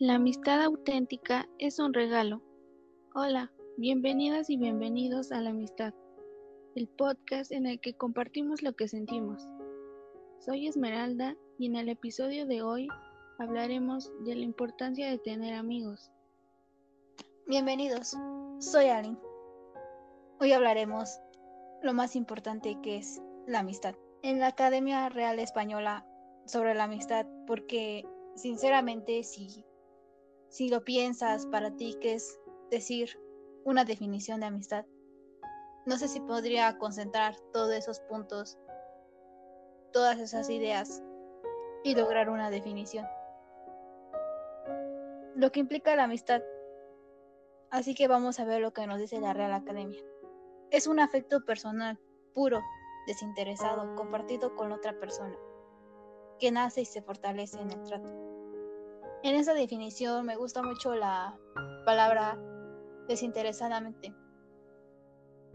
La amistad auténtica es un regalo. Hola, bienvenidas y bienvenidos a La Amistad, el podcast en el que compartimos lo que sentimos. Soy Esmeralda y en el episodio de hoy hablaremos de la importancia de tener amigos. Bienvenidos, soy Alin. Hoy hablaremos lo más importante que es la amistad. En la Academia Real Española sobre la amistad, porque sinceramente si si lo piensas para ti, ¿qué es decir una definición de amistad? No sé si podría concentrar todos esos puntos, todas esas ideas y lograr una definición. Lo que implica la amistad. Así que vamos a ver lo que nos dice la Real Academia. Es un afecto personal, puro, desinteresado, compartido con otra persona, que nace y se fortalece en el trato. En esa definición me gusta mucho la palabra desinteresadamente.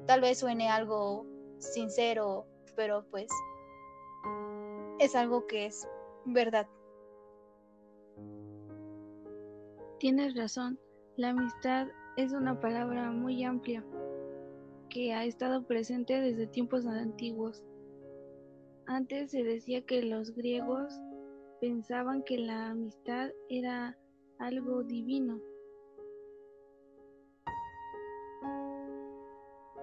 Tal vez suene algo sincero, pero pues es algo que es verdad. Tienes razón, la amistad es una palabra muy amplia que ha estado presente desde tiempos antiguos. Antes se decía que los griegos pensaban que la amistad era algo divino.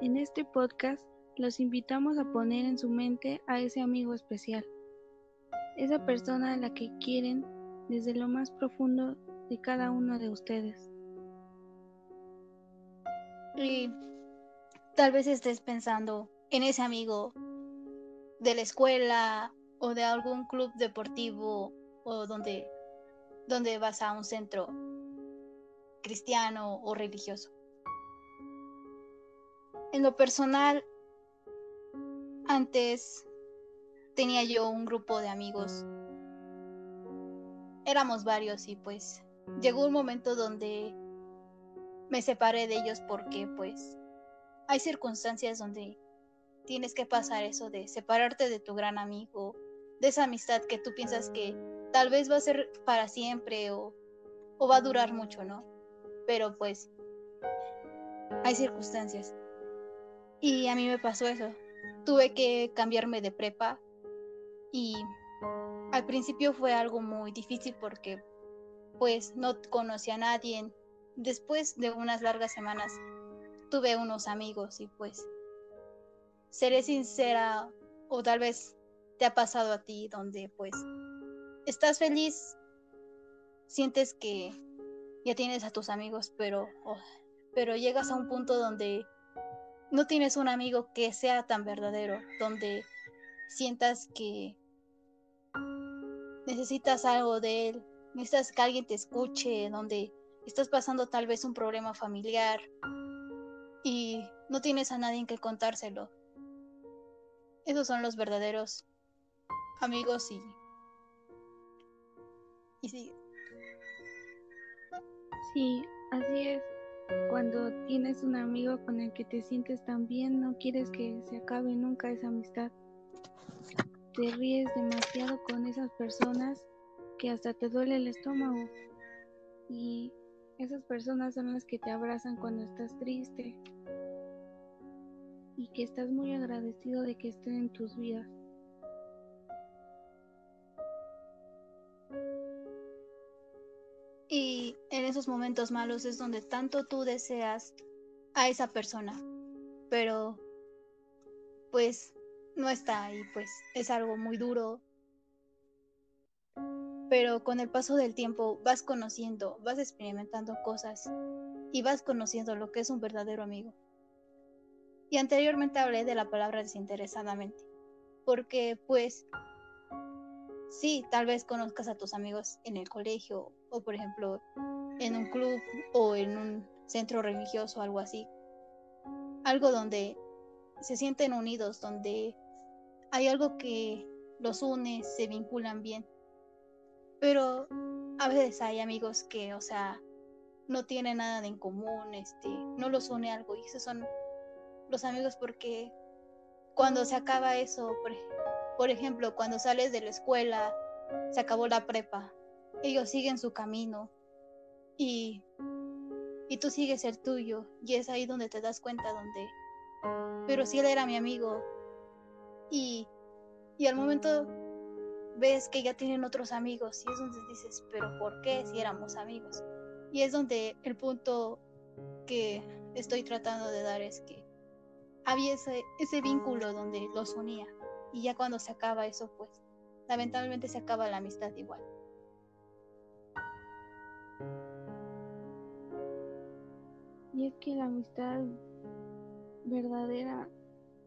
En este podcast los invitamos a poner en su mente a ese amigo especial, esa persona a la que quieren desde lo más profundo de cada uno de ustedes. Y tal vez estés pensando en ese amigo de la escuela o de algún club deportivo o donde, donde vas a un centro cristiano o religioso. En lo personal, antes tenía yo un grupo de amigos. Éramos varios y pues llegó un momento donde me separé de ellos porque pues hay circunstancias donde tienes que pasar eso de separarte de tu gran amigo de esa amistad que tú piensas que tal vez va a ser para siempre o, o va a durar mucho, ¿no? Pero pues hay circunstancias. Y a mí me pasó eso. Tuve que cambiarme de prepa y al principio fue algo muy difícil porque pues no conocí a nadie. Después de unas largas semanas tuve unos amigos y pues seré sincera o tal vez te ha pasado a ti donde pues estás feliz, sientes que ya tienes a tus amigos, pero, oh, pero llegas a un punto donde no tienes un amigo que sea tan verdadero, donde sientas que necesitas algo de él, necesitas que alguien te escuche, donde estás pasando tal vez un problema familiar y no tienes a nadie en que contárselo. Esos son los verdaderos amigos y. Y sigue. Sí, así es. Cuando tienes un amigo con el que te sientes tan bien, no quieres que se acabe nunca esa amistad. Te ríes demasiado con esas personas que hasta te duele el estómago. Y esas personas son las que te abrazan cuando estás triste. Y que estás muy agradecido de que estén en tus vidas. Y en esos momentos malos es donde tanto tú deseas a esa persona, pero pues no está ahí, pues es algo muy duro. Pero con el paso del tiempo vas conociendo, vas experimentando cosas y vas conociendo lo que es un verdadero amigo. Y anteriormente hablé de la palabra desinteresadamente, porque pues sí, tal vez conozcas a tus amigos en el colegio o por ejemplo en un club o en un centro religioso, algo así. Algo donde se sienten unidos, donde hay algo que los une, se vinculan bien. Pero a veces hay amigos que, o sea, no tienen nada en común, este, no los une algo y esos son los amigos porque cuando se acaba eso, por, por ejemplo, cuando sales de la escuela, se acabó la prepa, ellos siguen su camino y, y tú sigues el tuyo y es ahí donde te das cuenta donde, pero si él era mi amigo y, y al momento ves que ya tienen otros amigos y es donde dices, pero ¿por qué si éramos amigos? Y es donde el punto que estoy tratando de dar es que había ese, ese vínculo donde los unía y ya cuando se acaba eso, pues lamentablemente se acaba la amistad igual. Y es que la amistad verdadera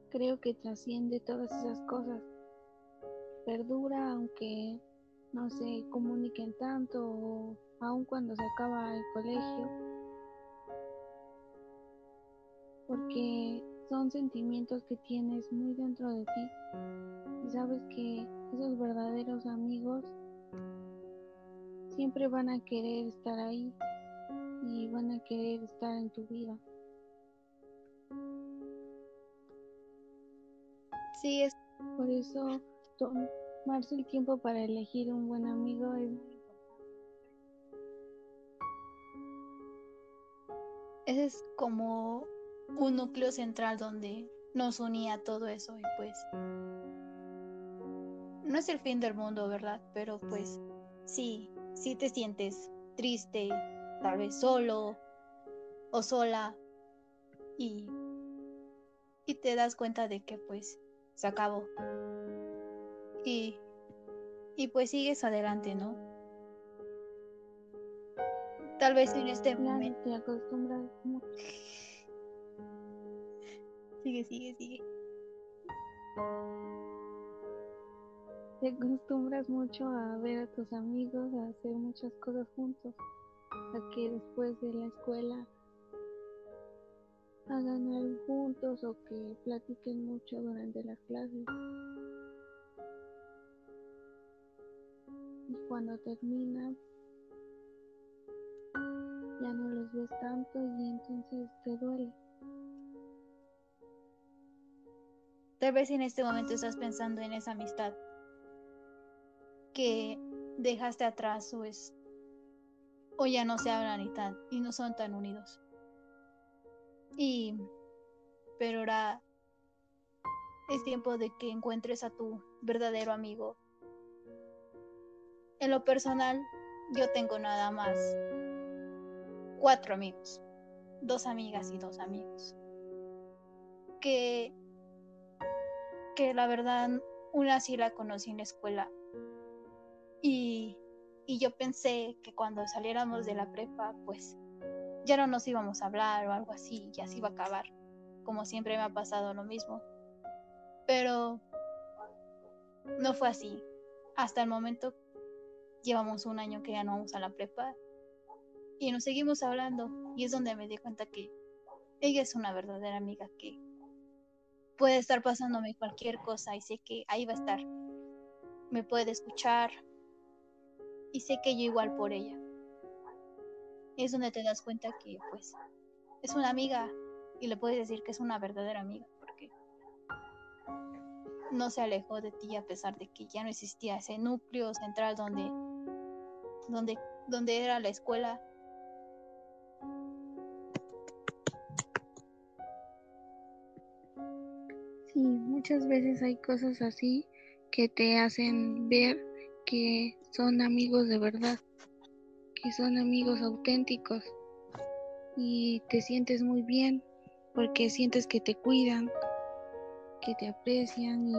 creo que trasciende todas esas cosas. Perdura aunque no se comuniquen tanto o aun cuando se acaba el colegio. Porque son sentimientos que tienes muy dentro de ti y sabes que esos verdaderos amigos siempre van a querer estar ahí y van a querer estar en tu vida. Sí, es por eso tomarse el tiempo para elegir un buen amigo es Ese es como un núcleo central donde nos unía todo eso y pues no es el fin del mundo, ¿verdad? Pero pues sí, sí te sientes triste, tal vez solo o sola y, y te das cuenta de que pues se acabó. Y, y pues sigues adelante, ¿no? Tal vez en este momento. Te acostumbras Sigue, sigue, sigue. Te acostumbras mucho a ver a tus amigos, a hacer muchas cosas juntos, a que después de la escuela hagan algo juntos o que platiquen mucho durante las clases. Y cuando terminan, ya no los ves tanto y entonces te duele. Tal vez en este momento estás pensando en esa amistad que dejaste atrás o es o ya no se hablan y tan y no son tan unidos. Y pero ahora es tiempo de que encuentres a tu verdadero amigo. En lo personal, yo tengo nada más cuatro amigos, dos amigas y dos amigos. Que que la verdad una sí la conocí en la escuela. Y, y yo pensé que cuando saliéramos de la prepa, pues ya no nos íbamos a hablar o algo así, ya se iba a acabar. Como siempre me ha pasado lo mismo. Pero no fue así. Hasta el momento llevamos un año que ya no vamos a la prepa y nos seguimos hablando y es donde me di cuenta que ella es una verdadera amiga que puede estar pasándome cualquier cosa y sé que ahí va a estar. Me puede escuchar y sé que yo igual por ella. Es donde te das cuenta que pues es una amiga y le puedes decir que es una verdadera amiga porque no se alejó de ti a pesar de que ya no existía ese núcleo central donde donde donde era la escuela Sí, muchas veces hay cosas así que te hacen ver que son amigos de verdad, que son amigos auténticos y te sientes muy bien porque sientes que te cuidan, que te aprecian y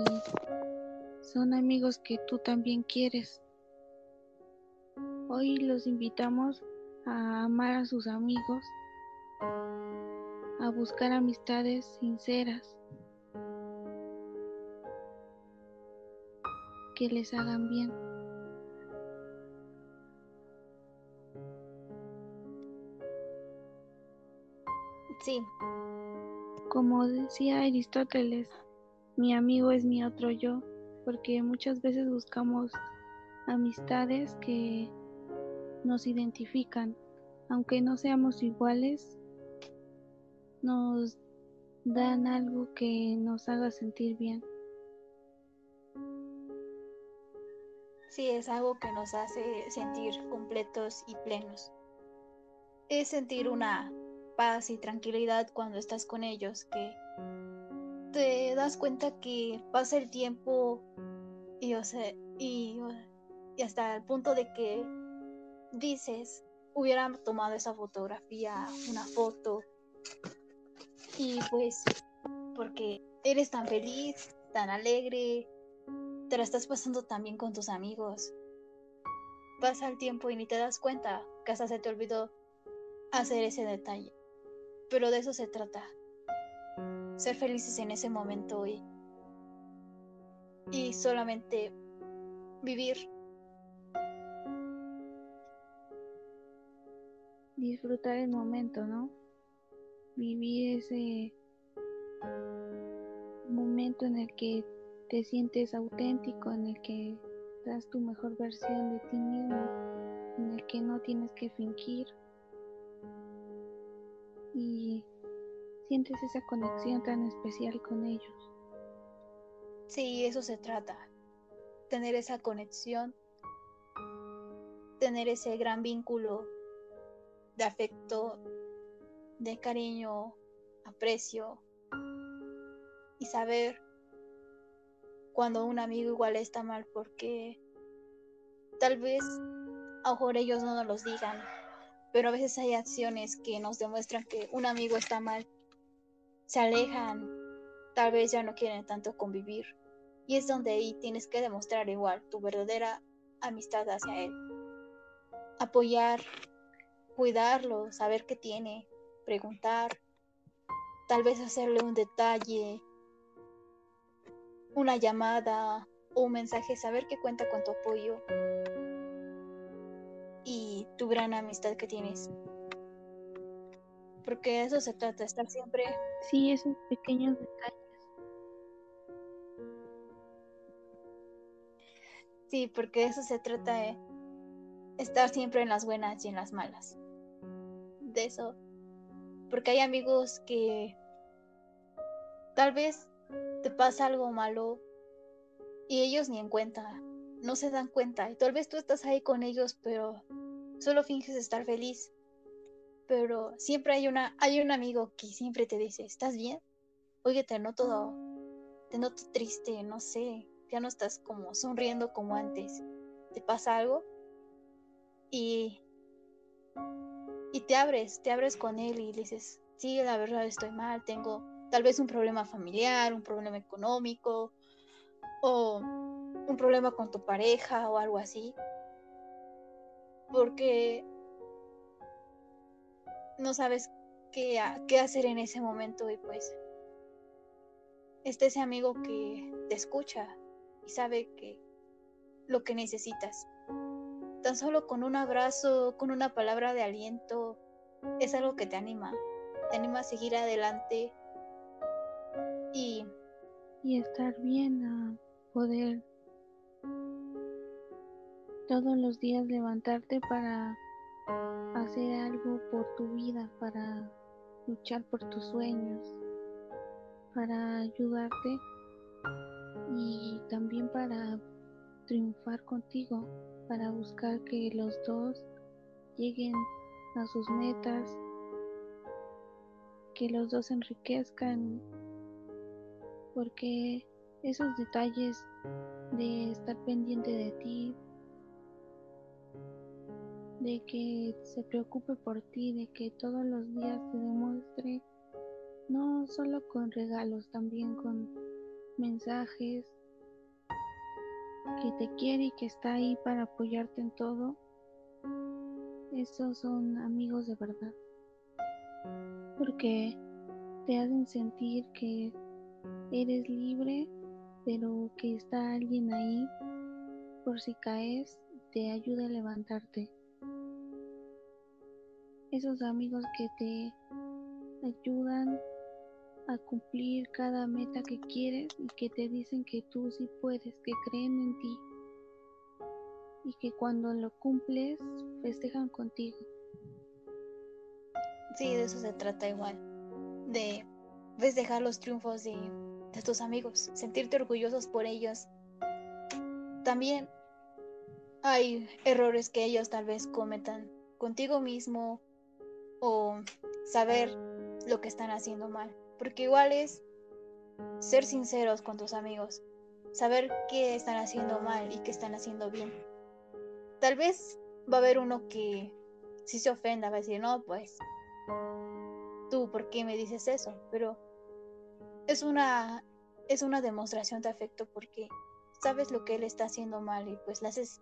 son amigos que tú también quieres. Hoy los invitamos a amar a sus amigos, a buscar amistades sinceras que les hagan bien. Sí. Como decía Aristóteles, mi amigo es mi otro yo, porque muchas veces buscamos amistades que nos identifican, aunque no seamos iguales, nos dan algo que nos haga sentir bien. Sí, es algo que nos hace sentir completos y plenos. es sentir una paz y tranquilidad cuando estás con ellos, que te das cuenta que pasa el tiempo y, o sea, y, y hasta el punto de que dices, hubiera tomado esa fotografía, una foto, y pues porque eres tan feliz, tan alegre, te la estás pasando tan bien con tus amigos. Pasa el tiempo y ni te das cuenta que hasta se te olvidó hacer ese detalle. Pero de eso se trata. Ser felices en ese momento y, y solamente vivir. Disfrutar el momento, ¿no? Vivir ese momento en el que te sientes auténtico, en el que das tu mejor versión de ti mismo, en el que no tienes que fingir y sientes esa conexión tan especial con ellos. Sí, eso se trata, tener esa conexión, tener ese gran vínculo de afecto, de cariño, aprecio y saber cuando un amigo igual está mal porque tal vez a mejor ellos no nos los digan, pero a veces hay acciones que nos demuestran que un amigo está mal. Se alejan, tal vez ya no quieren tanto convivir. Y es donde ahí tienes que demostrar igual tu verdadera amistad hacia él. Apoyar, cuidarlo, saber qué tiene, preguntar, tal vez hacerle un detalle, una llamada o un mensaje, saber que cuenta con tu apoyo y tu gran amistad que tienes. Porque de eso se trata, estar siempre. Sí, esos pequeños detalles. Sí, porque de eso se trata de estar siempre en las buenas y en las malas. De eso. Porque hay amigos que tal vez te pasa algo malo y ellos ni en cuenta, no se dan cuenta. Y tal vez tú estás ahí con ellos, pero solo finges estar feliz. Pero siempre hay una, hay un amigo que siempre te dice, ¿estás bien? Oye, te noto, te noto triste, no sé, ya no estás como sonriendo como antes. ¿Te pasa algo? Y, y te abres, te abres con él y dices, sí, la verdad estoy mal, tengo tal vez un problema familiar, un problema económico o un problema con tu pareja o algo así. Porque no sabes qué, qué hacer en ese momento y pues está ese amigo que te escucha y sabe que lo que necesitas. Tan solo con un abrazo, con una palabra de aliento, es algo que te anima, te anima a seguir adelante y, estar bien a poder todos los días levantarte para hacer algo por tu vida, para luchar por tus sueños, para ayudarte y también para triunfar contigo, para buscar que los dos lleguen a sus metas, que los dos enriquezcan porque esos detalles de estar pendiente de ti, de que se preocupe por ti, de que todos los días te demuestre, no solo con regalos, también con mensajes, que te quiere y que está ahí para apoyarte en todo, esos son amigos de verdad, porque te hacen sentir que Eres libre, pero que está alguien ahí por si caes, te ayuda a levantarte. Esos amigos que te ayudan a cumplir cada meta que quieres y que te dicen que tú sí puedes, que creen en ti y que cuando lo cumples festejan contigo. Sí, de eso se trata igual, de festejar los triunfos de, de tus amigos, sentirte orgullosos por ellos. También hay errores que ellos tal vez cometan contigo mismo o saber lo que están haciendo mal. Porque igual es ser sinceros con tus amigos, saber qué están haciendo mal y qué están haciendo bien. Tal vez va a haber uno que si se ofenda, va a decir, no, pues, tú, ¿por qué me dices eso? Pero es una, es una demostración de afecto porque sabes lo que él está haciendo mal y pues le haces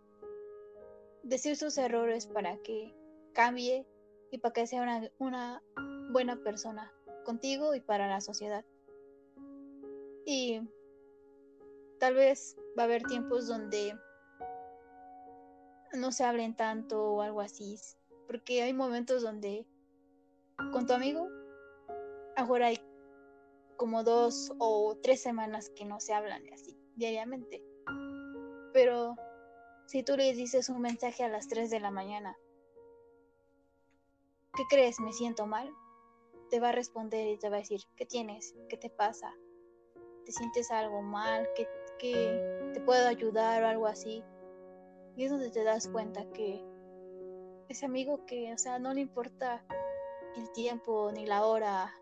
decir sus errores para que cambie y para que sea una, buena persona contigo y para la sociedad. Y tal vez va a haber tiempos donde no se hablen tanto o algo así, porque hay momentos donde con tu amigo, ahora hay como dos o tres semanas que no se hablan así diariamente. Pero si tú le dices un mensaje a las 3 de la mañana, ¿qué crees? ¿Me siento mal? Te va a responder y te va a decir, ¿qué tienes? ¿Qué te pasa? ¿Te sientes algo mal? ¿Qué, te puedo ayudar o algo así? Y es donde te das cuenta que ese amigo que, o sea, no le importa el tiempo, ni la hora,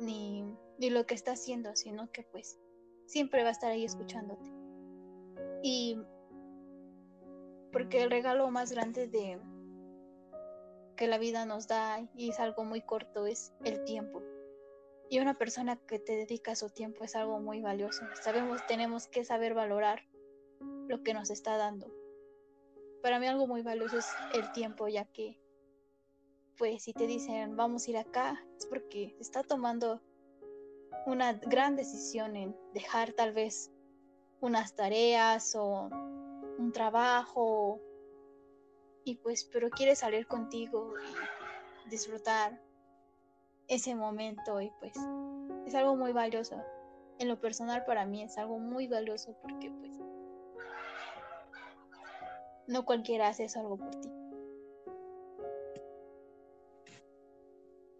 ni, ni lo que está haciendo, sino que pues siempre va a estar ahí escuchándote. Y porque el regalo más grande de que la vida nos da y es algo muy corto es el tiempo. Y una persona que te dedica su tiempo es algo muy valioso. Sabemos, tenemos que saber valorar lo que nos está dando. Para mí algo muy valioso es el tiempo, ya que pues si te dicen vamos a ir acá, es porque está tomando una gran decisión en dejar tal vez unas tareas o un trabajo y pues pero quiere salir contigo y disfrutar ese momento y pues es algo muy valioso. En lo personal para mí es algo muy valioso porque pues no cualquiera hace eso algo por ti.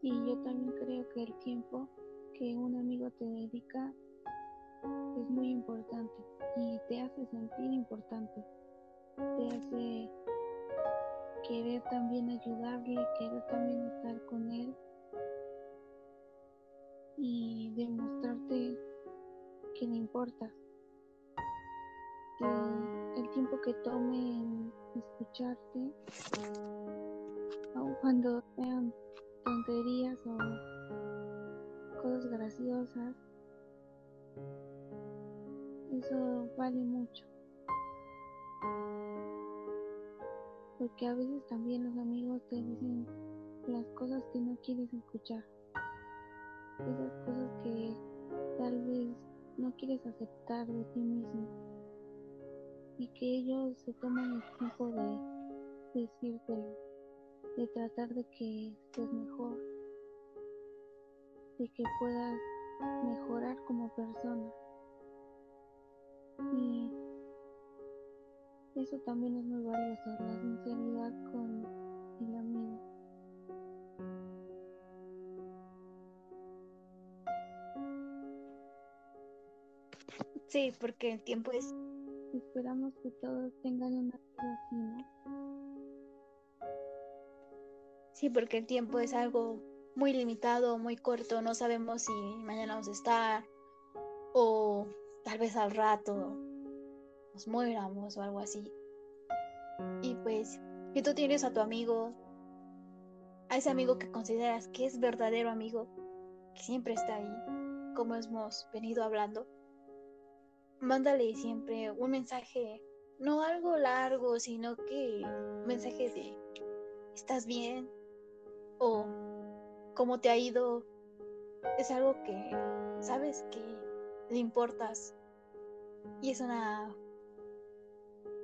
Y yo también creo que el tiempo que un amigo te dedica es muy importante y te hace sentir importante. Te hace querer también ayudarle, querer también estar con él y demostrarte que le importas. Que el tiempo que tome en escucharte, aun cuando sean tonterías o cosas graciosas, eso vale mucho. Porque a veces también los amigos te dicen las cosas que no quieres escuchar. Esas cosas que tal vez no quieres aceptar de ti mismo. Y que ellos se toman el tiempo de decírtelo, de tratar de que estés mejor, de que puedas mejorar como persona. Y eso también es muy valioso, la sinceridad con el amigo. Sí, porque el tiempo es... Esperamos que todos tengan una vida así, ¿no? Sí, porque el tiempo es algo muy limitado, muy corto, no sabemos si mañana vamos a estar o tal vez al rato nos muéramos o algo así. Y pues, si tú tienes a tu amigo, a ese amigo que consideras que es verdadero amigo, que siempre está ahí, como hemos venido hablando, mándale siempre un mensaje, no algo largo, sino que un mensaje de ¿estás bien? o ¿cómo te ha ido? Es algo que sabes que le importas y es una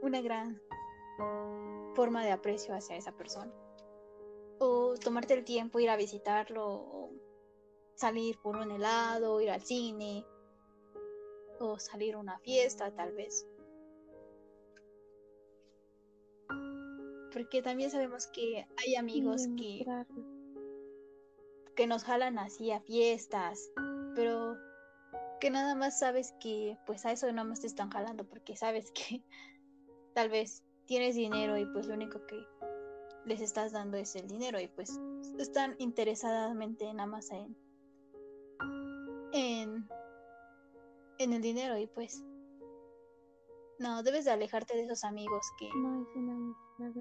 una gran forma de aprecio hacia esa persona. O tomarte el tiempo, ir a visitarlo, o salir por un helado, ir al cine, o salir a una fiesta tal vez. Porque también sabemos que hay amigos que, que nos jalan así a fiestas, pero que nada más sabes que pues a eso no más te están jalando porque sabes que tal vez tienes dinero y pues lo único que les estás dando es el dinero y pues están interesadamente nada más en, en, en el dinero y pues no, debes de alejarte de esos amigos que... No es una amistad.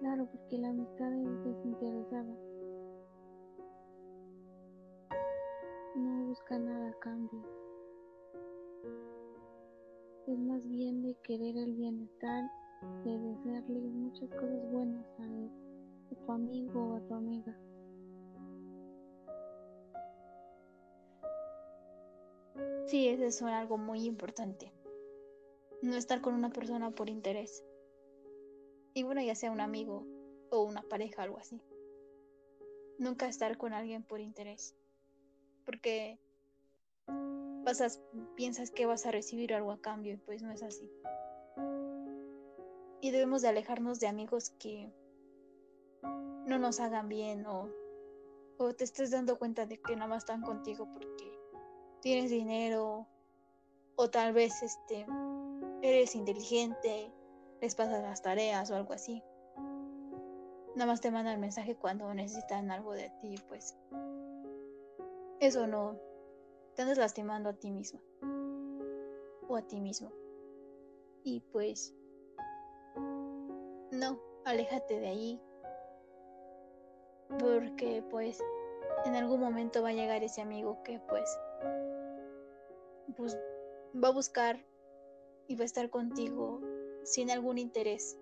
Claro, porque la amistad es desinteresada. Busca nada a cambio. Es más bien de querer el bienestar, de desearle muchas cosas buenas a, él, a tu amigo o a tu amiga. Sí, eso es algo muy importante. No estar con una persona por interés. Y bueno, ya sea un amigo o una pareja, algo así. Nunca estar con alguien por interés. Porque piensas que vas a recibir algo a cambio y pues no es así. Y debemos de alejarnos de amigos que no nos hagan bien o, o te estés dando cuenta de que nada más están contigo porque tienes dinero o tal vez este eres inteligente, les pasas las tareas o algo así. Nada más te mandan el mensaje cuando necesitan algo de ti, pues eso no te andas lastimando a ti misma o a ti mismo. Y pues no, aléjate de ahí porque pues en algún momento va a llegar ese amigo que pues pues va a buscar y va a estar contigo sin algún interés.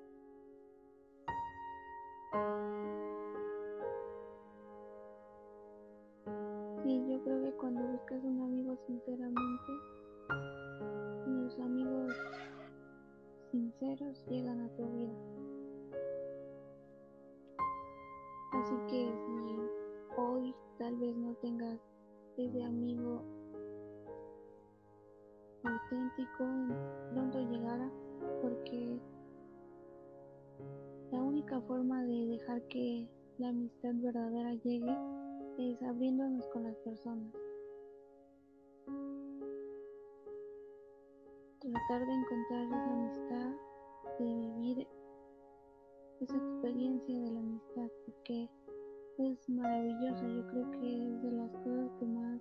Creo que cuando buscas un amigo sinceramente, los amigos sinceros llegan a tu vida. Así que si hoy tal vez no tengas ese amigo auténtico pronto llegará porque la única forma de dejar que la amistad verdadera llegue es abriéndonos con las personas. Tratar de encontrar esa amistad, de vivir esa experiencia de la amistad, porque es maravillosa. Yo creo que es de las cosas que más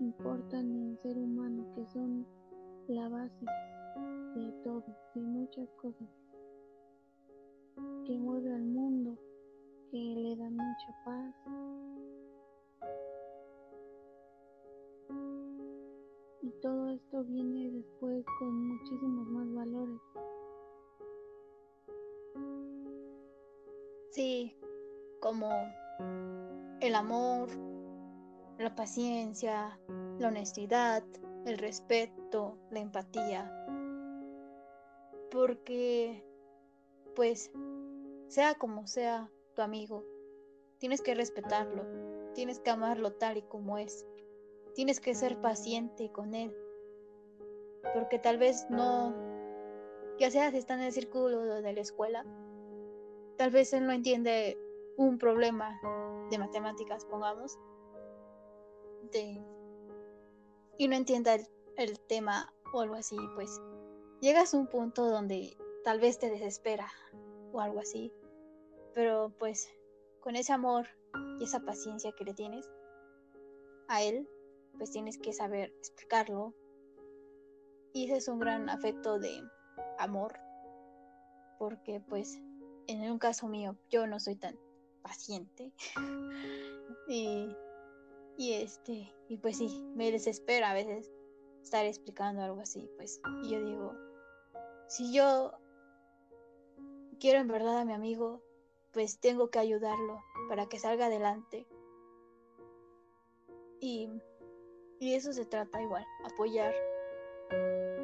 importan en ser humano, que son la base de todo, de muchas cosas, que mueve al mundo, que le dan mucha paz. Y todo esto viene después con muchísimos más valores. Sí, como el amor, la paciencia, la honestidad, el respeto, la empatía. Porque, pues, sea como sea tu amigo, tienes que respetarlo, tienes que amarlo tal y como es, tienes que ser paciente con él. Porque tal vez no, ya sea si está en el círculo de la escuela, tal vez él no entiende un problema de matemáticas, pongamos, y no entienda el, tema o algo así, pues llegas a un punto donde tal vez te desespera o algo así, pero pues con ese amor y esa paciencia que le tienes a él, pues tienes que saber explicarlo. Y ese es un gran afecto de amor, porque pues en un caso mío yo no soy tan paciente y y este, y pues sí, me desespera a veces estar explicando algo así, pues. Y yo digo, si yo quiero en verdad a mi amigo, pues tengo que ayudarlo para que salga adelante. Y, y eso se trata igual, apoyar,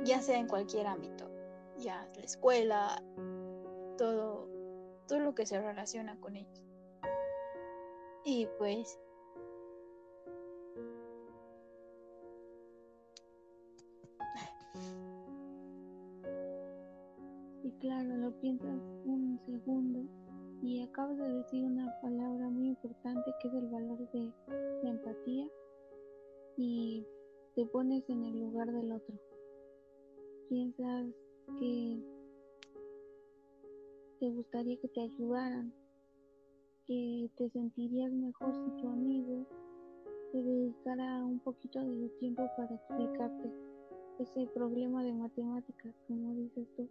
ya sea en cualquier ámbito, ya la escuela, todo, todo lo que se relaciona con ellos. Y pues claro, lo piensas un segundo y acabas de decir una palabra muy importante que es el valor de la empatía y te pones en el lugar del otro. Piensas que te gustaría que te ayudaran, que te sentirías mejor si tu amigo te dedicara un poquito de su tiempo para explicarte ese problema de matemáticas, como dices tú.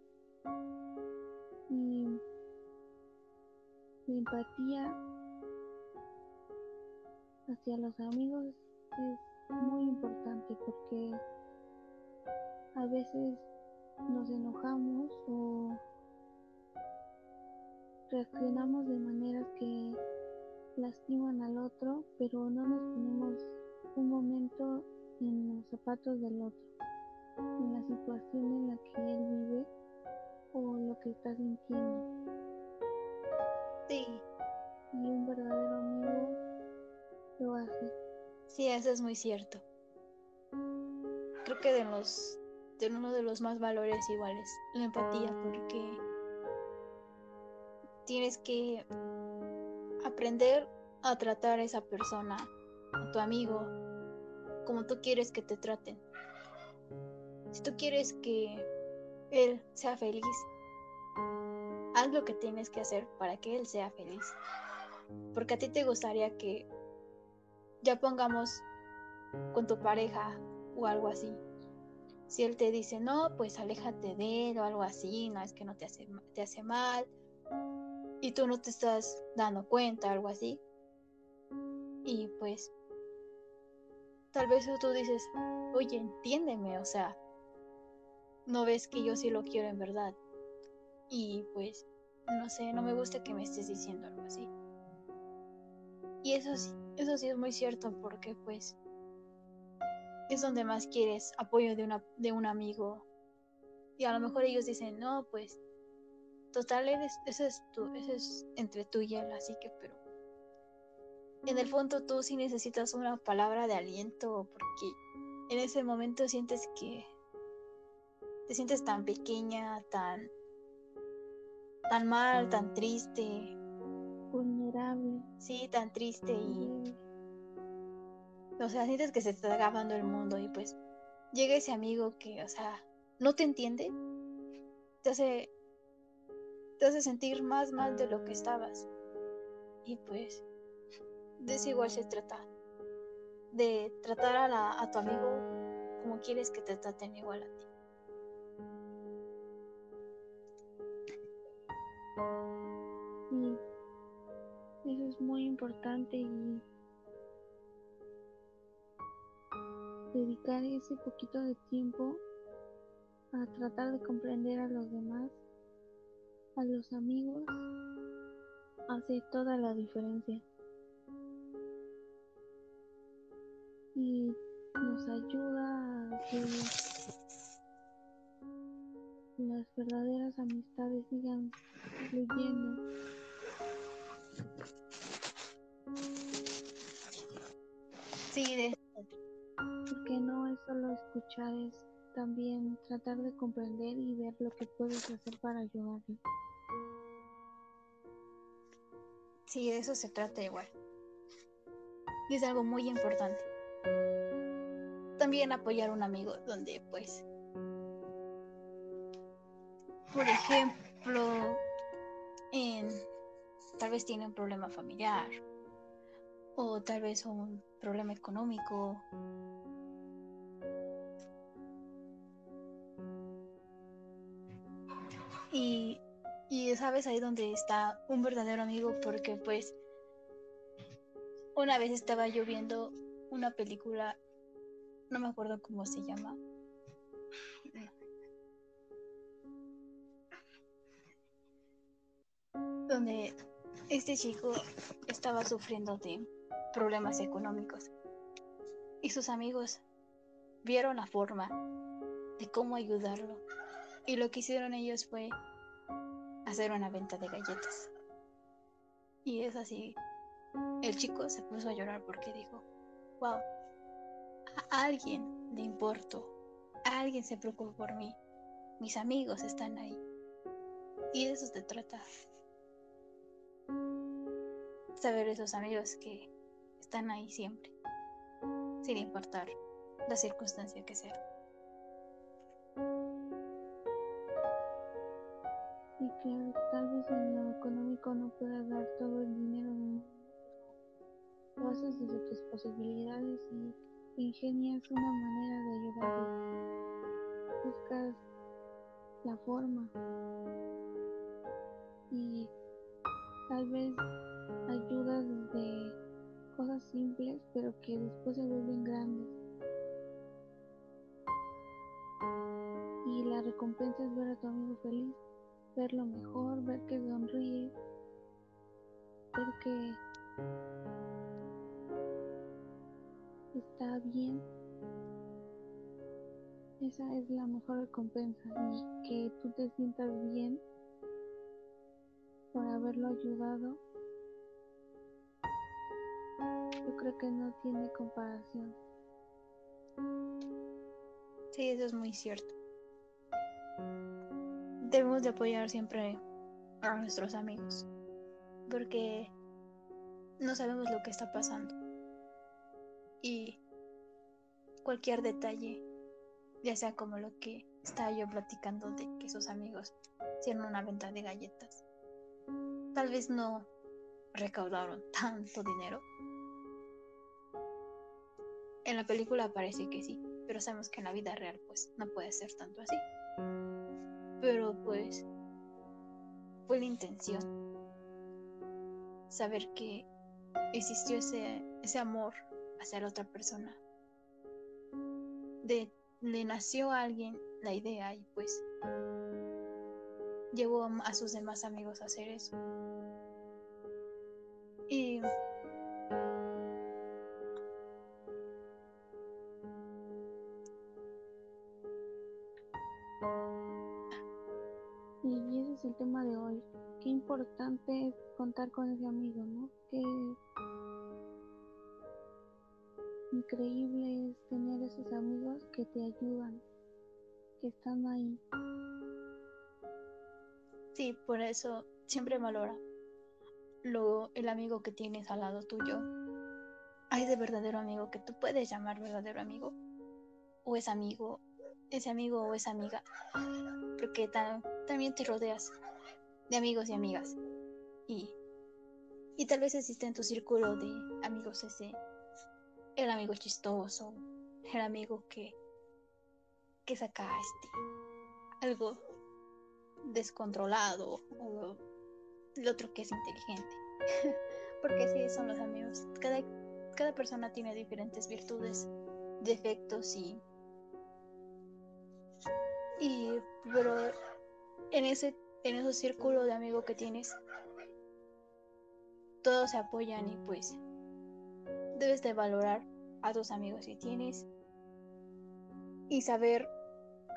La empatía hacia los amigos es muy importante porque a veces nos enojamos o reaccionamos de maneras que lastiman al otro, pero no nos ponemos un momento en los zapatos del otro, en la situación en la que él vive o lo que está sintiendo. Sí. Y un verdadero amigo lo hace. Sí, eso es muy cierto. Creo que de los de uno de los más valores iguales, la empatía, porque tienes que aprender a tratar a esa persona, a tu amigo, como tú quieres que te traten. Si tú quieres que él sea feliz, lo que tienes que hacer para que él sea feliz. Porque a ti te gustaría que ya pongamos con tu pareja o algo así. Si él te dice, no, pues aléjate de él o algo así, no es que no te hace, te hace mal y tú no te estás dando cuenta, algo así. Y pues, tal vez tú dices, oye, entiéndeme, o sea, no ves que yo sí lo quiero en verdad. Y pues, no sé, no me gusta que me estés diciendo algo así. Y eso sí, eso sí es muy cierto porque pues es donde más quieres apoyo de, una, de un amigo. Y a lo mejor ellos dicen, no, pues total, eres, eso es, tú, eso es entre tú y él, así que, pero en el fondo tú sí necesitas una palabra de aliento porque en ese momento sientes que te sientes tan pequeña, tan tan mal, tan triste, vulnerable. Sí, tan triste y... O sea, sientes que se está acabando el mundo y pues llega ese amigo que, o sea, no te entiende, te hace, te hace sentir más mal de lo que estabas. Y pues, de eso igual se trata. De tratar a, a tu amigo como quieres que te traten igual a ti. Eso es muy importante y dedicar ese poquito de tiempo a tratar de comprender a los demás, a los amigos, hace toda la diferencia. Y nos ayuda a que las verdaderas amistades sigan fluyendo. Sí, Porque no es solo escuchar, es también tratar de comprender y ver lo que puedes hacer para ayudarle. Sí, de eso se trata igual. Y es algo muy importante. También apoyar a un amigo donde pues, por ejemplo, en tal vez tiene un problema familiar o tal vez un problema económico. Y, y sabes ahí donde está un verdadero amigo porque pues una vez estaba yo viendo una película, no me acuerdo cómo se llama. Este chico estaba sufriendo de problemas económicos y sus amigos vieron la forma de cómo ayudarlo y lo que hicieron ellos fue hacer una venta de galletas. Y es así, el chico se puso a llorar porque dijo, wow, a alguien le importo, a alguien se preocupa por mí, mis amigos están ahí. Y de eso se trata saber esos amigos que están ahí siempre, sin importar la circunstancia que sea. Y claro, tal vez en lo económico no puedas dar todo el dinero del lo haces desde tus posibilidades y ingenias una manera de ayudar. Buscas la forma y tal vez ayudas de cosas simples pero que después se vuelven grandes. Y la recompensa es ver a tu amigo feliz, verlo mejor, ver que sonríe, ver que está bien. Esa es la mejor recompensa y que tú te sientas bien por haberlo ayudado. Yo creo que no tiene comparación. Sí, eso es muy cierto. Debemos de apoyar siempre a nuestros amigos porque no sabemos lo que está pasando y cualquier detalle, ya sea como lo que estaba yo platicando de que sus amigos hicieron una venta de galletas, tal vez no recaudaron tanto dinero. En la película parece que sí, pero sabemos que en la vida real pues no puede ser tanto así. Pero pues fue la intención. Saber que existió ese, ese amor hacia la otra persona. De, le nació a alguien la idea y pues llevó a, sus demás amigos a hacer eso. Y Y ese es el tema de hoy. Qué importante es contar con ese amigo, ¿no? Que increíble es tener esos amigos que te ayudan, que están ahí. Sí, por eso siempre valora lo, el amigo que tienes al lado tuyo. Hay de verdadero amigo que tú puedes llamar verdadero amigo. O es amigo, ese amigo o esa amiga. Porque también te rodeas de amigos y amigas. Y, y tal vez existe en tu círculo de amigos ese el amigo chistoso, el amigo que, que saca este, algo descontrolado, o el otro que es inteligente. Porque así son los amigos. Cada, cada persona tiene diferentes virtudes, defectos y. Y. Pero en ese, en ese círculo de amigos que tienes, todos se apoyan y pues debes de valorar a tus amigos que tienes y saber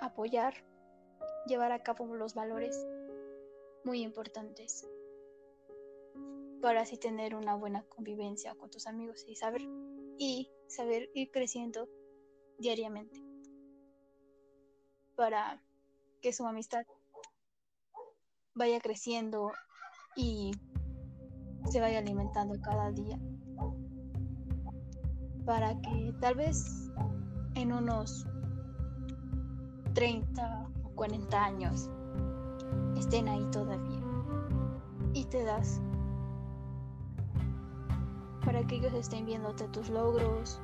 apoyar, llevar a cabo los valores muy importantes para así tener una buena convivencia con tus amigos y saber y saber ir creciendo diariamente para que su amistad vaya creciendo y se vaya alimentando cada día para que tal vez en unos 30 o 40 años estén ahí todavía. Y te das para que ellos estén viéndote tus logros,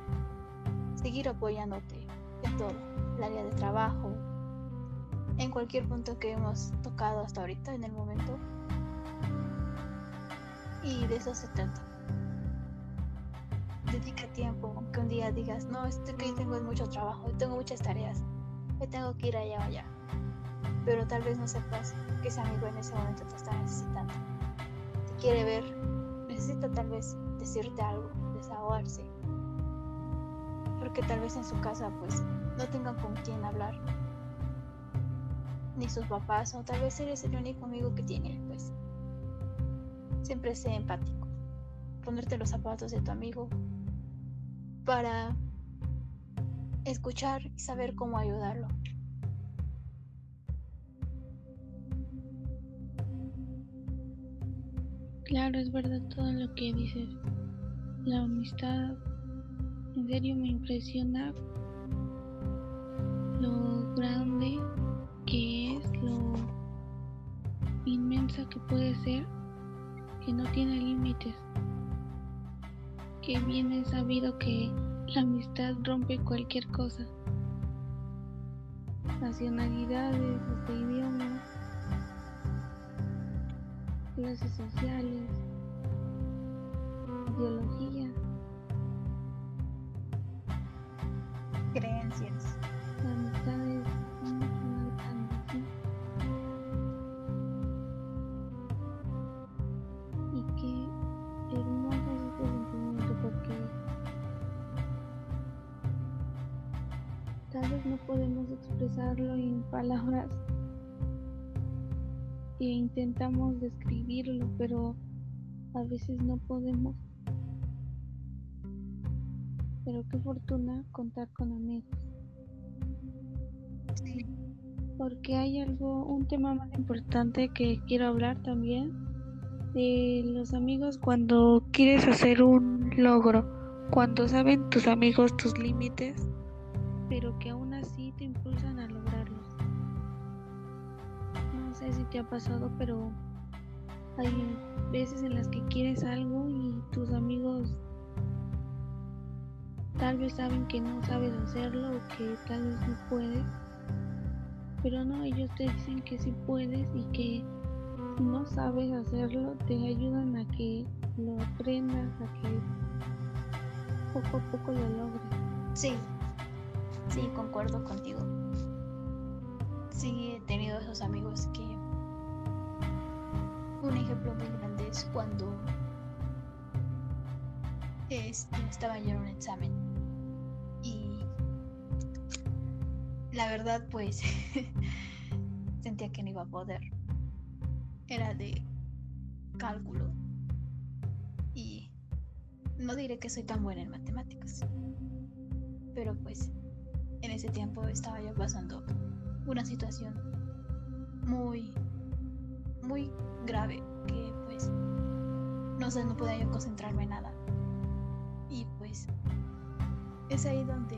seguir apoyándote en todo, el área de trabajo, en cualquier punto que hemos tocado hasta ahorita en el momento. Y de eso se trata dedica tiempo, aunque un día digas, no, esto que tengo es mucho trabajo, tengo muchas tareas, me tengo que ir allá o allá. Pero tal vez no sepas que ese amigo en ese momento te está necesitando. Te quiere ver, necesita tal vez decirte algo, desahogarse. Porque tal vez en su casa pues no tengan con quién hablar. Ni sus papás, o tal vez eres el único amigo que tiene, pues. Siempre sé empático. Ponerte los zapatos de tu amigo para escuchar y saber cómo ayudarlo. Claro, es verdad todo lo que dices. La amistad en serio me impresiona lo grande que es, lo inmensa que puede ser, que no tiene límites. Que bien es sabido que la amistad rompe cualquier cosa. Nacionalidades, este idiomas clases sociales, ideología, intentamos describirlo, pero a veces no podemos. Pero qué fortuna contar con amigos. Sí. Porque hay algo, un tema más importante que quiero hablar también de los amigos cuando quieres hacer un logro, cuando saben tus amigos tus límites, pero que aún ha pasado, pero hay veces en las que quieres algo y tus amigos tal vez saben que no sabes hacerlo o que tal vez no puedes, pero no, ellos te dicen que sí puedes y que no sabes hacerlo, te ayudan a que lo aprendas, a que poco a poco lo logres. Sí, sí, concuerdo contigo. Sí, he tenido esos amigos que... Un ejemplo muy grande es cuando este, estaba yo en un examen y la verdad pues sentía que no iba a poder. Era de cálculo y no diré que soy tan buena en matemáticas, pero pues en ese tiempo estaba yo pasando una situación muy, muy grave que pues no sé, no podía yo concentrarme en nada. Y pues es ahí donde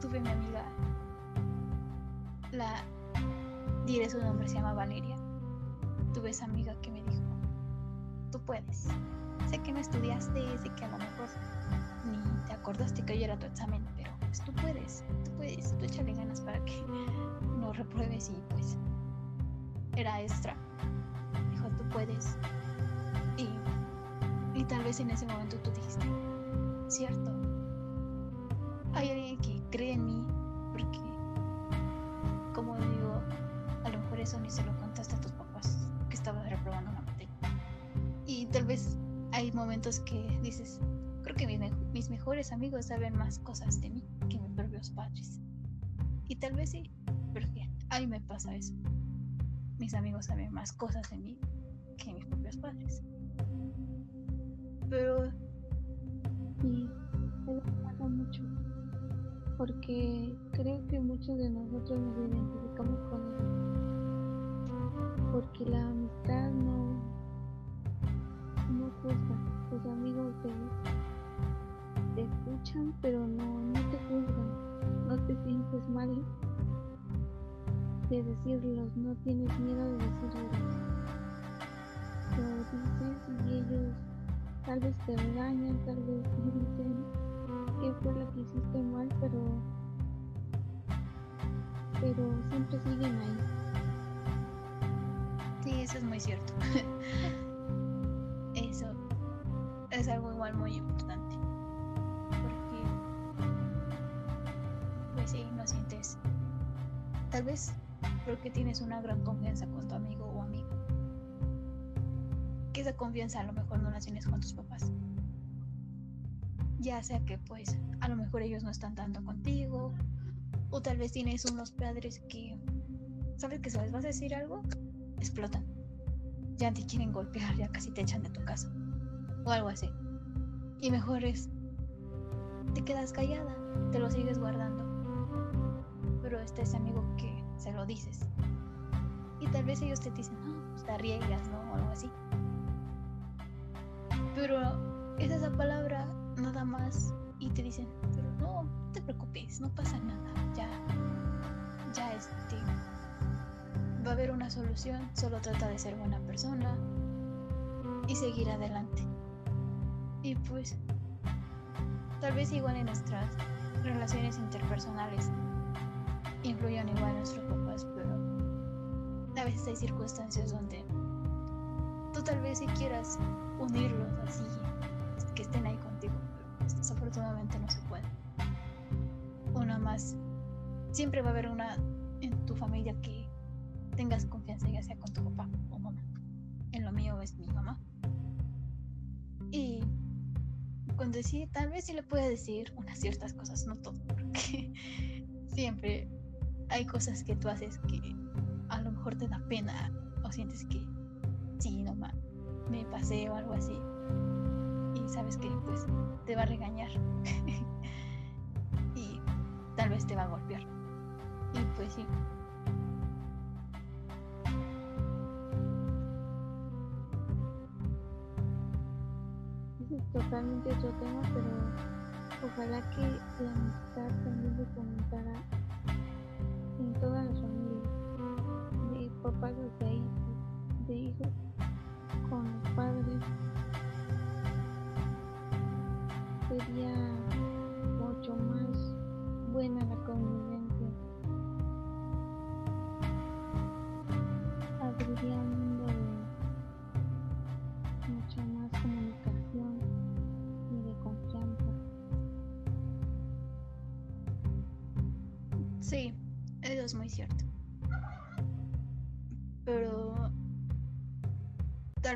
tuve mi amiga, la diré su nombre, se llama Valeria. Tuve esa amiga que me dijo, tú puedes. Sé que no estudiaste, sé que a lo mejor ni te acordaste que hoy era tu examen, pero pues tú puedes, tú puedes, tú échale ganas para que no repruebes y pues era extra. Puedes. Y, y tal vez en ese momento tú dijiste, cierto, hay alguien que cree en mí, porque como digo, a lo mejor eso ni se lo contaste a tus papás, que estabas reprobando una materia. Y tal vez hay momentos que dices, creo que mis, me- mis mejores amigos saben más cosas de mí que mis propios padres. Y tal vez sí, porque a mí me pasa eso. Mis amigos saben más cosas de mí que mis propios padres. Pero Y eso pasa mucho, porque creo que muchos de nosotros nos identificamos con eso, porque la amistad no, no juzga, tus amigos te, te escuchan, pero no, no te juzgan, no te sientes mal de decirlos, no tienes miedo de decirlos, y ellos tal vez te regañan, tal vez te dicen que fue lo que hiciste mal, pero pero siempre siguen ahí. sí, eso es muy cierto. eso es algo igual muy importante. Porque, pues sí, no sientes. Tal vez porque tienes una gran confianza con tu amigo o amiga. Que esa confianza a lo mejor no la tienes con tus papás. Ya sea que pues a lo mejor ellos no están tanto contigo. O tal vez tienes unos padres que, ¿sabes que si les vas a decir algo? Explotan. Ya te quieren golpear, ya casi te echan de tu casa. O algo así. Y mejor es, te quedas callada, te lo sigues guardando. Pero está ese amigo que se lo dices. Y tal vez ellos te dicen, no, pues te arriesgas, ¿no? O algo así. Pero es esa palabra nada más y te dicen, pero no, no te preocupes, no pasa nada, ya, ya este, va a haber una solución, solo trata de ser buena persona y seguir adelante. Y pues, tal vez igual en nuestras relaciones interpersonales influyan igual nuestros papás, pero a veces hay circunstancias donde tal vez si quieras unirlos así, que estén ahí contigo, pero pues, desafortunadamente no se puede. Una más, siempre va a haber una en tu familia que tengas confianza, ya sea con tu papá o mamá. En lo mío es mi mamá. Y cuando sí, tal vez sí le puede decir unas ciertas cosas, no todo, porque siempre hay cosas que tú haces que a lo mejor te da pena o sientes que sí, no me pasé o algo así. Y sabes que pues te va a regañar y tal vez te va a golpear. Y pues sí, totalmente otro tema, pero ojalá que la amistad también se comentara en todas las familias, de papás hacia hijos, de hijos con los padres. Sería mucho más buena la convivencia.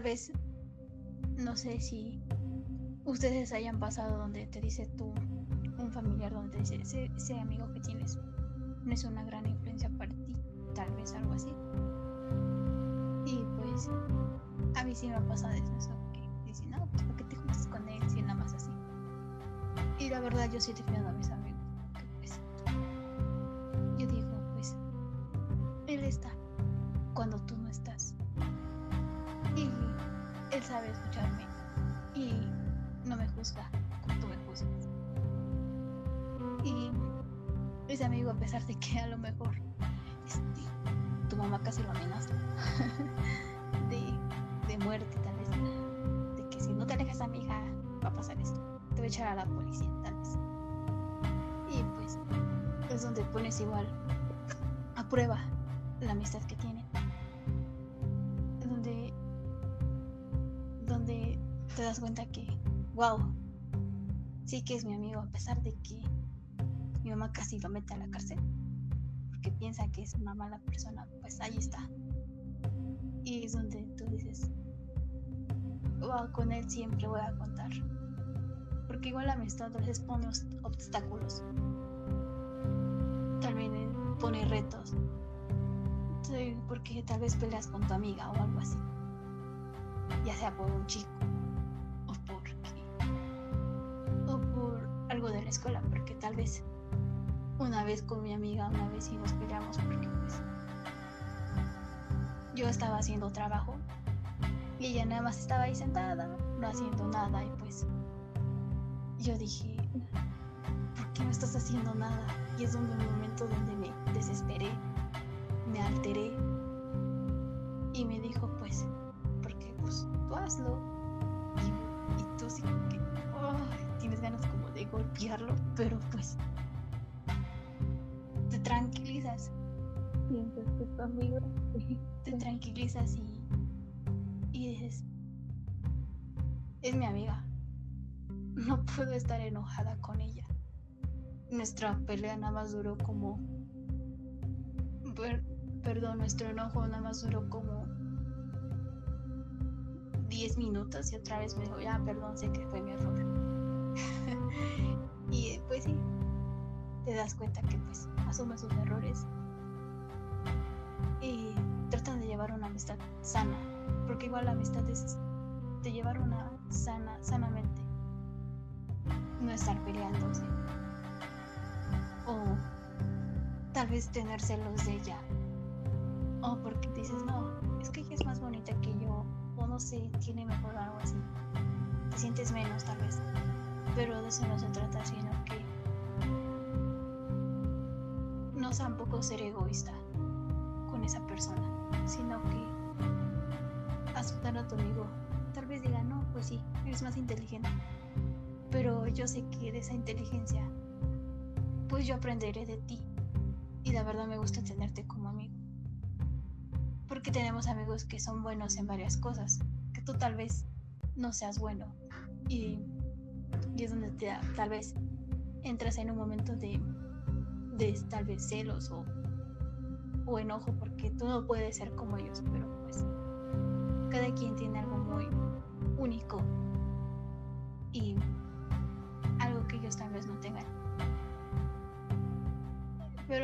Vez, no sé si ustedes hayan pasado donde te dice tú, un familiar donde te dice, ese, amigo que tienes no es una gran influencia para ti, tal vez algo así. Y pues a mí sí me ha pasado eso, que dicen, no, ¿para qué te juntas con él si nada más así? Y la verdad yo sí defiendo a mis la policía, tal vez. Y pues es donde pones igual a prueba la amistad que tienen. Donde, donde te das cuenta que, wow, sí que es mi amigo, a pesar de que mi mamá casi lo mete a la cárcel, porque piensa que es una mala persona, pues ahí está. Y es donde tú dices, wow, con él siempre voy a contar. Porque igual la amistad a veces pone obst- obstáculos. También eh, pone retos. Porque tal vez peleas con tu amiga o algo así. Ya sea por un chico o porque o por algo de la escuela, porque tal vez una vez con mi amiga, una vez sí nos peleamos porque pues yo estaba haciendo trabajo y ella nada más estaba ahí sentada, no haciendo nada y pues yo dije, ¿por qué no estás haciendo nada? Y es donde un momento donde me desesperé, me alteré y me dijo pues, porque pues tú hazlo y, y tú sí que tienes ganas como de golpearlo, pero pues te tranquilizas, Piensas que es tu amigo. te tranquilizas y puedo estar enojada con ella. Nuestra pelea nada más duró como, per- perdón, nuestro enojo nada más duró como 10 minutos y otra vez me dijo, ya, perdón, sé que fue mi error. y pues sí, te das cuenta que pues asume sus errores y tratan de llevar una amistad sana, porque igual la amistad es de llevar una sana, sanamente, no estar peleándose o tal vez tener celos de ella o porque dices no, es que ella es más bonita que yo o no sé, tiene mejor algo así, te sientes menos tal vez, pero de eso no se trata, sino que no tampoco ser egoísta con esa persona. sino que aceptar a tu amigo. Tal vez diga, no, pues sí, eres más inteligente. Pero yo sé que de esa inteligencia, pues yo aprenderé de ti. Y la verdad me gusta tenerte como amigo. Porque tenemos amigos que son buenos en varias cosas, que tú tal vez no seas bueno. Y, es donde tal vez entras en un momento de, de tal vez celos o, o enojo porque tú no puedes ser como ellos, pero pues cada quien tiene algo muy único y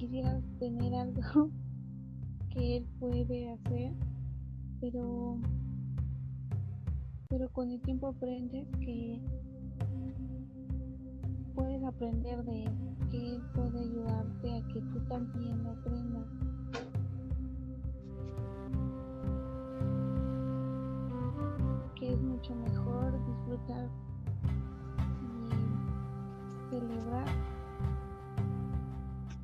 quisieras tener algo que él puede hacer, pero pero con el tiempo aprendes que puedes aprender de él, que él puede ayudarte a que tú también aprendas. Es mucho mejor disfrutar y celebrar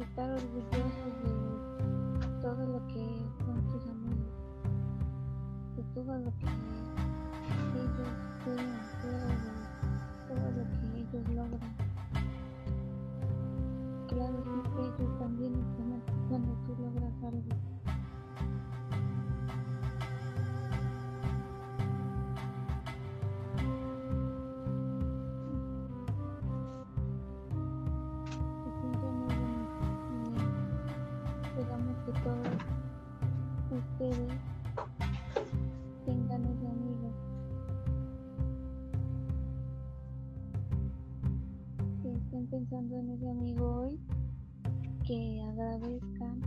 estar orgullosos de todo lo que son tus amigos, de todo lo que ellos hacer, de todo lo que ellos logran. Claro, que ellos también están aquí cuando tú logras algo. Amigo hoy, que agradezcan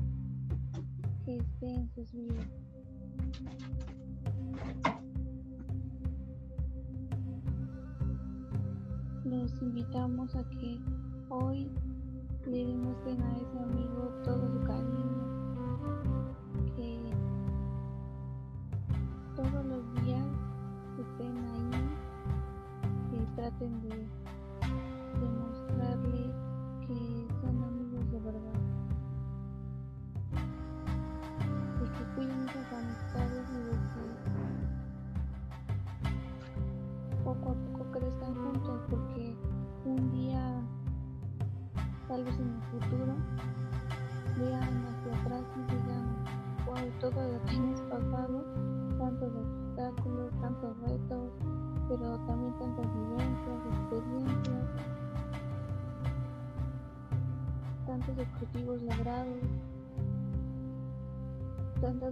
que esté en sus vidas. Los invitamos a que hoy le demuestren a ese amigo todo su cariño, que todos los días estén ahí, que traten de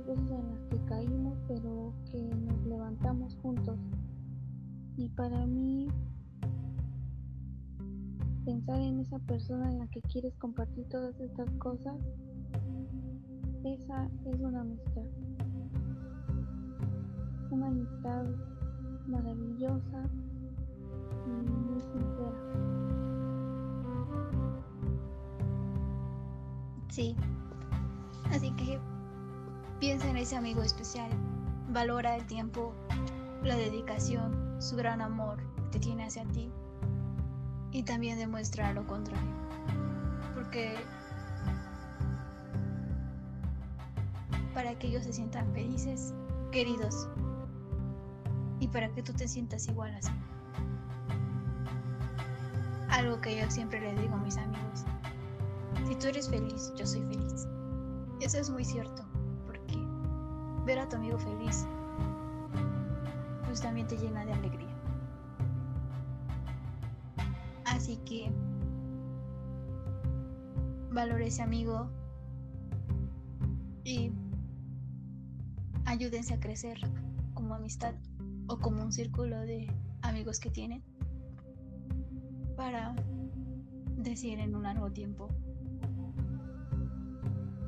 veces en las que caímos, pero que nos levantamos juntos. Y para mí, pensar en esa persona en la que quieres compartir todas estas cosas, esa es una amistad. Una amistad maravillosa y muy sincera. Sí. Así que piensa en ese amigo especial. Valora el tiempo, la dedicación, su gran amor que tiene hacia ti. Y también demuestra lo contrario. Porque para que ellos se sientan felices, queridos. Y para que tú te sientas igual así. Algo que yo siempre le digo a mis amigos. Si tú eres feliz, yo soy feliz. Eso es muy cierto, ver a tu amigo feliz, pues también te llena de alegría. Así que valore ese amigo y ayúdense a crecer como amistad o como un círculo de amigos que tienen para decir en un largo tiempo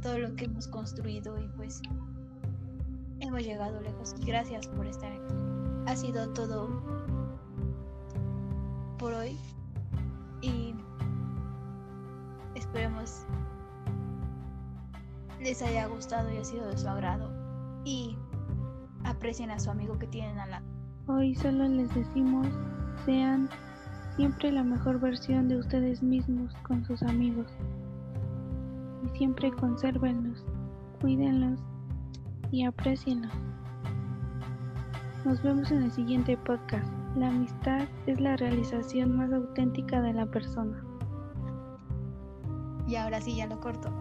todo lo que hemos construido y pues hemos llegado lejos. Gracias por estar aquí. Ha sido todo por hoy y esperemos les haya gustado y ha sido de su agrado y aprecien a su amigo que tienen al lado. Hoy solo les decimos sean siempre la mejor versión de ustedes mismos con sus amigos y siempre consérvenlos, cuídenlos y aprecienlos. Nos vemos en el siguiente podcast. La amistad es la realización más auténtica de la persona. Y ahora sí ya lo corto.